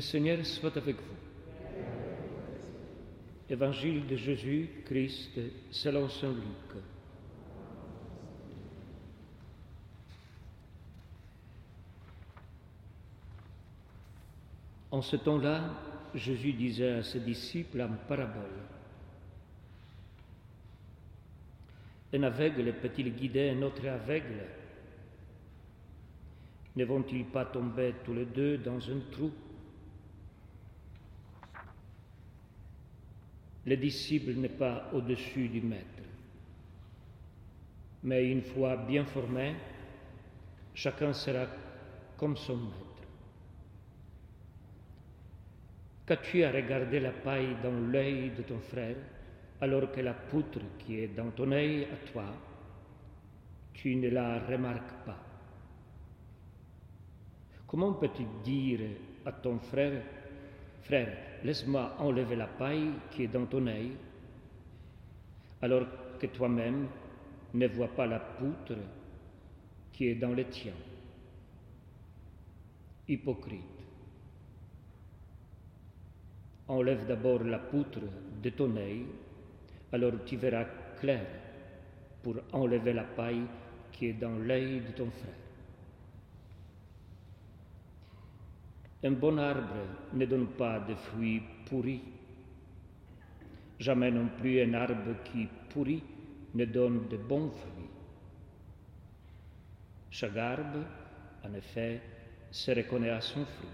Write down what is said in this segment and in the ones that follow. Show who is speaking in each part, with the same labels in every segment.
Speaker 1: Le Seigneur soit avec vous. Évangile de Jésus-Christ selon Saint Luc. En ce temps-là, Jésus disait à ses disciples en parabole. Un aveugle peut-il guider un autre aveugle? Ne vont-ils pas tomber tous les deux dans un trou? Le disciple n'est pas au-dessus du maître, mais une fois bien formé, chacun sera comme son maître. Qu'as-tu à regarder la paille dans l'œil de ton frère, alors que la poutre qui est dans ton œil à toi, tu ne la remarques pas? Comment peux-tu dire à ton frère, frère, laisse-moi enlever la paille qui est dans ton œil, alors que toi-même ne vois pas la poutre qui est dans le tien Hypocrite. Enlève d'abord la poutre de ton œil, alors tu verras clair pour enlever la paille qui est dans l'œil de ton frère. Un bon arbre ne donne pas de fruits pourris. Jamais non plus un arbre qui pourrit ne donne de bons fruits. Chaque arbre, en effet, se reconnaît à son fruit.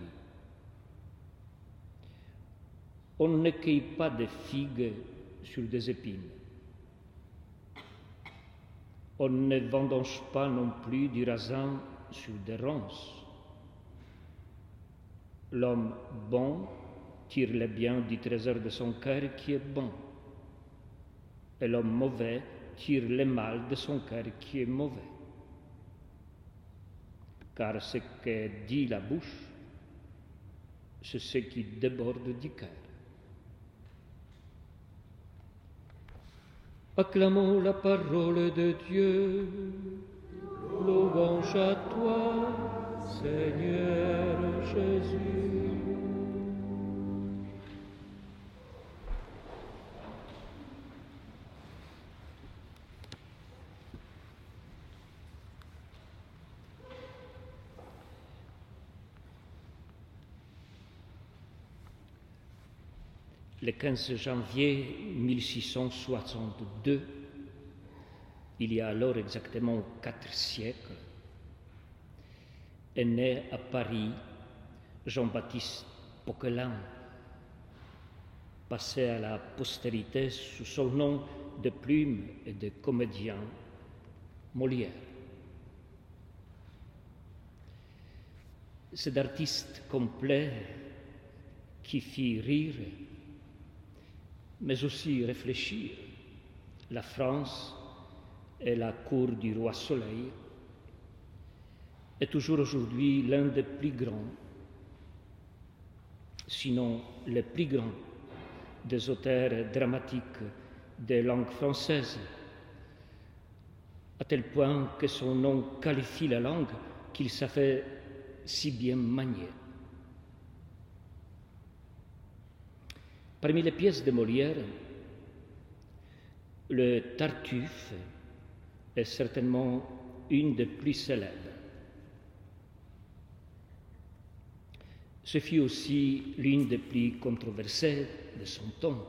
Speaker 1: On ne cueille pas de figues sur des épines. On ne vendange pas non plus du raisin sur des ronces. L'homme bon tire le bien du trésor de son cœur qui est bon, et l'homme mauvais tire le mal de son cœur qui est mauvais. Car ce que dit la bouche, c'est ce qui déborde du cœur. Acclamons la parole de Dieu. Louange à toi, Seigneur Jésus. le 15 janvier 1662, il y a alors exactement quatre siècles, est né à Paris Jean-Baptiste Poquelin, passé à la postérité sous son nom de plume et de comédien Molière. C'est d'artiste complet qui fit rire mais aussi réfléchir. La France et la cour du roi Soleil est toujours aujourd'hui l'un des plus grands, sinon le plus grand, des auteurs dramatiques des langues françaises, à tel point que son nom qualifie la langue qu'il savait si bien manier. Parmi les pièces de Molière, le Tartuffe est certainement une des plus célèbres. Ce fut aussi l'une des plus controversées de son temps.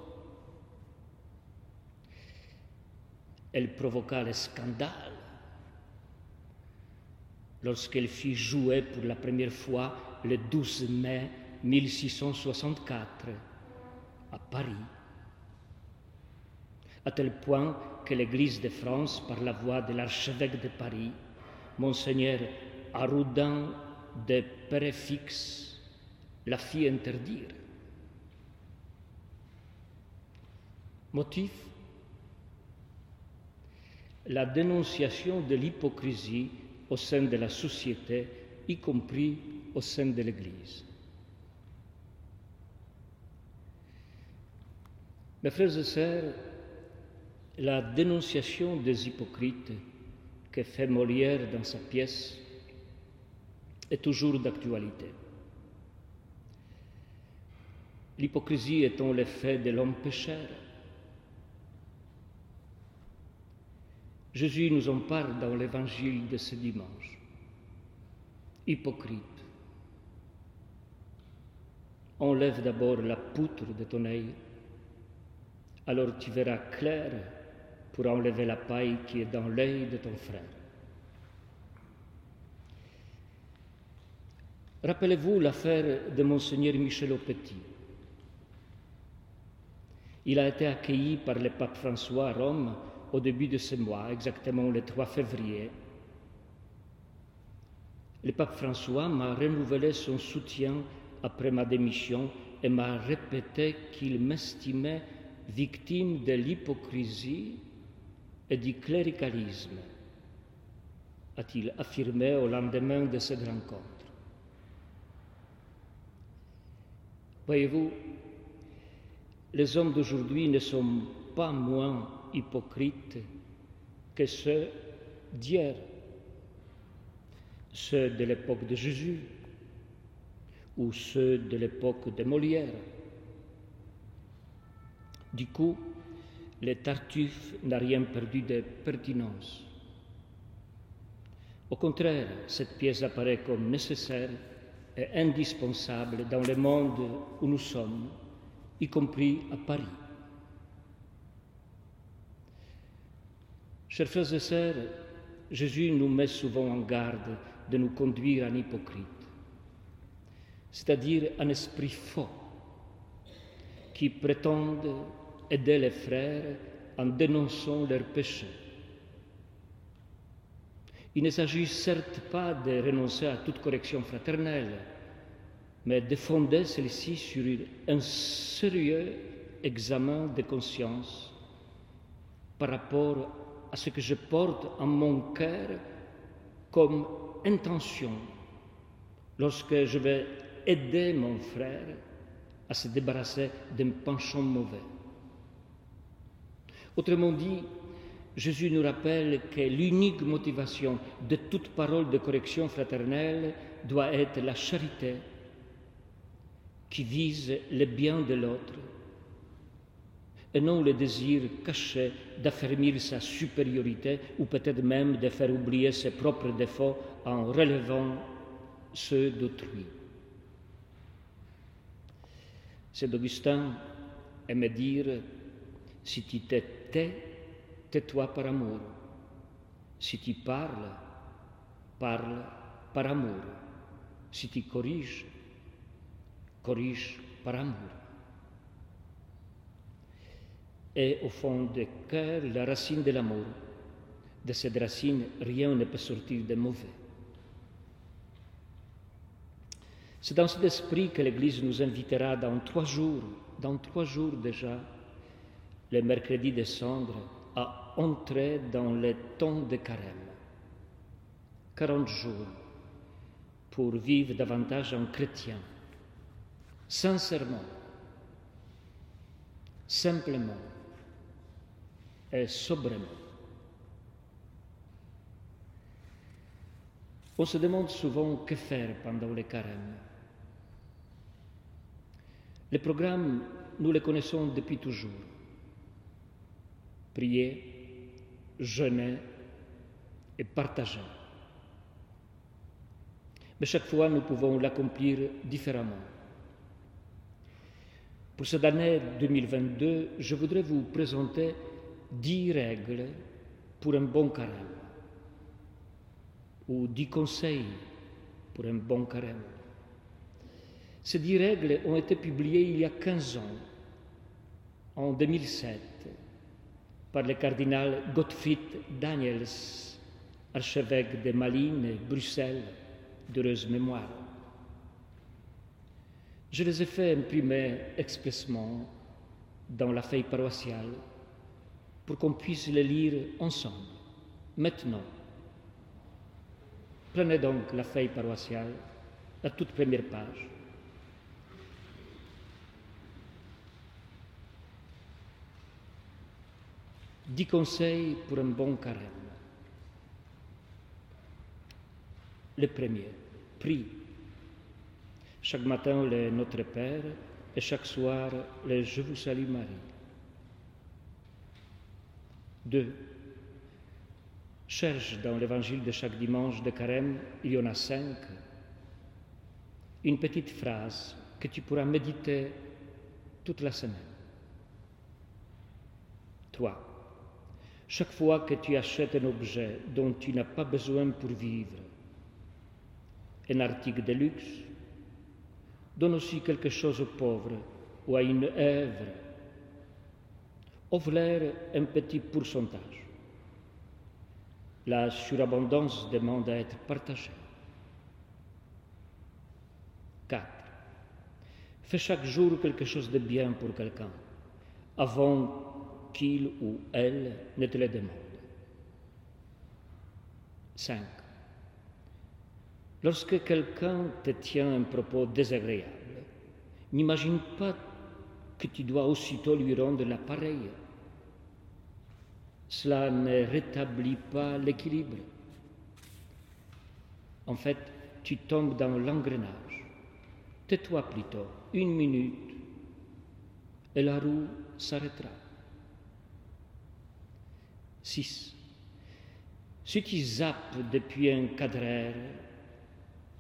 Speaker 1: Elle provoqua le scandale lorsqu'elle fut jouée pour la première fois le 12 mai 1664 à Paris, à tel point que l'Église de France, par la voix de l'archevêque de Paris, Monseigneur Arroudin de Péréfix, la fit interdire. Motif? La dénonciation de l'hypocrisie au sein de la société, y compris au sein de l'Église. Mes frères et sœurs, la dénonciation des hypocrites que fait Molière dans sa pièce est toujours d'actualité. L'hypocrisie étant l'effet de l'homme pécheur. Jésus nous en parle dans l'évangile de ce dimanche. Hypocrite, enlève d'abord la poutre de ton œil, alors tu verras clair pour enlever la paille qui est dans l'œil de ton frère. Rappelez-vous l'affaire de monseigneur Michel Aupetit. Il a été accueilli par le pape François à Rome au début de ce mois, exactement le 3 février. Le pape François m'a renouvelé son soutien après ma démission et m'a répété qu'il m'estimait victime de l'hypocrisie et du cléricalisme, a-t-il affirmé au lendemain de cette rencontre. Voyez-vous, les hommes d'aujourd'hui ne sont pas moins hypocrites que ceux d'hier, ceux de l'époque de Jésus ou ceux de l'époque de Molière. Du coup, le Tartuffe n'a rien perdu de pertinence. Au contraire, cette pièce apparaît comme nécessaire et indispensable dans le monde où nous sommes, y compris à Paris. Chers frères et sœurs, Jésus nous met souvent en garde de nous conduire en hypocrite, c'est-à-dire un esprit faux qui prétendent aider les frères en dénonçant leurs péchés. Il ne s'agit certes pas de renoncer à toute correction fraternelle, mais de fonder celle-ci sur un sérieux examen de conscience par rapport à ce que je porte en mon cœur comme intention lorsque je vais aider mon frère à se débarrasser d'un penchant mauvais. Autrement dit, Jésus nous rappelle que l'unique motivation de toute parole de correction fraternelle doit être la charité qui vise le bien de l'autre et non le désir caché d'affermir sa supériorité ou peut-être même de faire oublier ses propres défauts en relevant ceux d'autrui. Saint Augustin aimait dire si tu te tais, tais-toi par amour. Si tu parles, parle par amour. Si tu corriges, corrige par amour. Et au fond du cœur, la racine de l'amour. De cette racine, rien ne peut sortir de mauvais. C'est dans cet esprit que l'Église nous invitera dans trois jours, dans trois jours déjà, le mercredi de cendre, à entrer dans le temps de carême. 40 jours pour vivre davantage en chrétien, sincèrement, simplement et sobrement. On se demande souvent que faire pendant le carême. Les programmes, nous les connaissons depuis toujours. Prier, jeûner et partager. Mais chaque fois, nous pouvons l'accomplir différemment. Pour cette année 2022, je voudrais vous présenter dix règles pour un bon carême ou dix conseils pour un bon carême. Ces dix règles ont été publiées il y a 15 ans, en 2007, par le cardinal Gottfried Daniels, archevêque de Malines Bruxelles, d'heureuse mémoire. Je les ai fait imprimer expressément dans la feuille paroissiale pour qu'on puisse les lire ensemble, maintenant. Prenez donc la feuille paroissiale, la toute première page. Dix conseils pour un bon carême. Le premier, prie. Chaque matin, le Notre Père et chaque soir le Je vous salue Marie. 2. Cherche dans l'évangile de chaque dimanche de carême, il y en a cinq, une petite phrase que tu pourras méditer toute la semaine. 3. Chaque fois que tu achètes un objet dont tu n'as pas besoin pour vivre, un article de luxe, donne aussi quelque chose aux pauvres ou à une œuvre. Offre-leur un petit pourcentage. La surabondance demande à être partagée. 4. Fais chaque jour quelque chose de bien pour quelqu'un, avant qu'il ou elle ne te le demande. 5. Lorsque quelqu'un te tient un propos désagréable, n'imagine pas que tu dois aussitôt lui rendre l'appareil. Cela ne rétablit pas l'équilibre. En fait, tu tombes dans l'engrenage. Tais-toi plutôt une minute et la roue s'arrêtera. 6. Si tu zappes depuis un cadre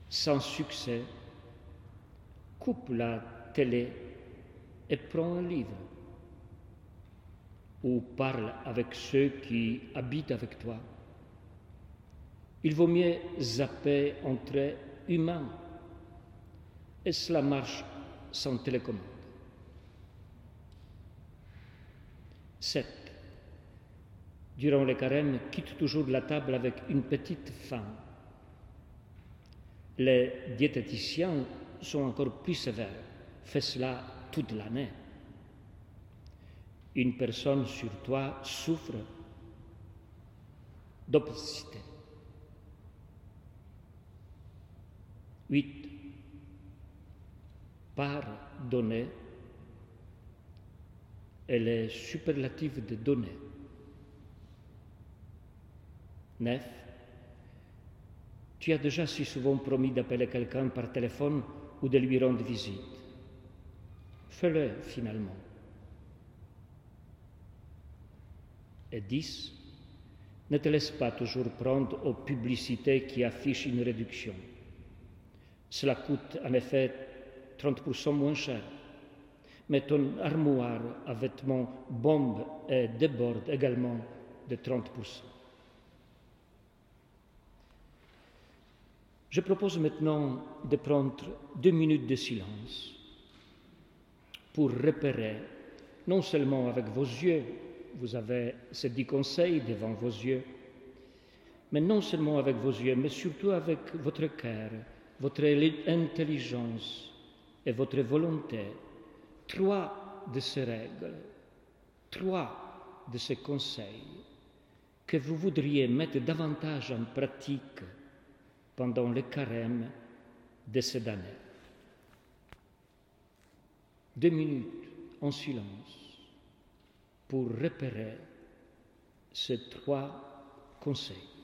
Speaker 1: sans succès, coupe la télé et prends un livre ou parle avec ceux qui habitent avec toi. Il vaut mieux zapper entre humains et cela marche sans télécommande. 7. Durant les carèmes, quitte toujours la table avec une petite faim les diététiciens sont encore plus sévères. Fais cela toute l'année. Une personne sur toi souffre d'obésité. 8. Pardonner et les superlatifs de donner. 9. Tu as déjà si souvent promis d'appeler quelqu'un par téléphone ou de lui rendre visite. Fais-le finalement. Et 10. Ne te laisse pas toujours prendre aux publicités qui affichent une réduction. Cela coûte en effet 30% moins cher. Mais ton armoire à vêtements bombe et déborde également de 30%. Je propose maintenant de prendre deux minutes de silence pour repérer, non seulement avec vos yeux, vous avez ces dix conseils devant vos yeux, mais non seulement avec vos yeux, mais surtout avec votre cœur, votre intelligence et votre volonté, trois de ces règles, trois de ces conseils que vous voudriez mettre davantage en pratique pendant le carême de cette année. Deux minutes en silence pour repérer ces trois conseils.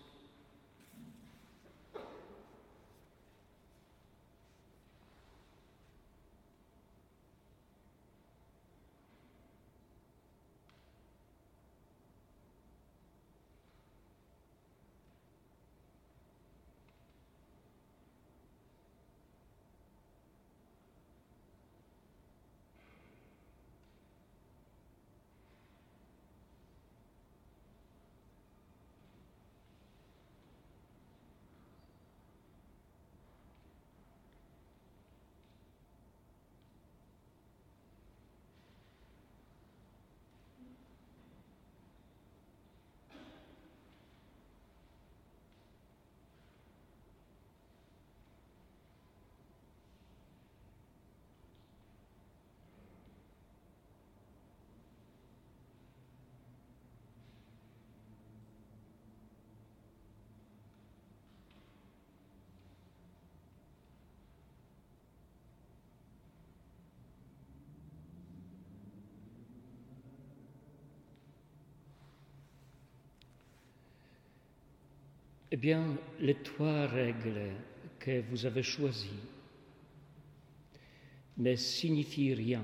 Speaker 1: Eh bien, les trois règles que vous avez choisies ne signifie rien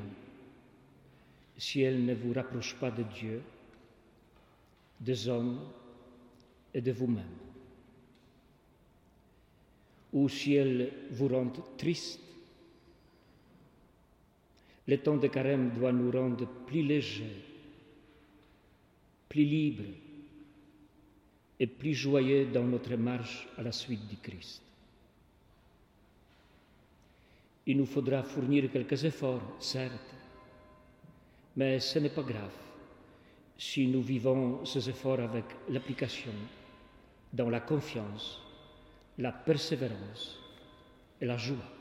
Speaker 1: si elle ne vous rapproche pas de Dieu, des hommes et de vous-même. Ou si elle vous rend triste, le temps de carême doit nous rendre plus légers, plus libres et plus joyeux dans notre marche à la suite du Christ. Il nous faudra fournir quelques efforts, certes, mais ce n'est pas grave si nous vivons ces efforts avec l'application, dans la confiance, la persévérance et la joie.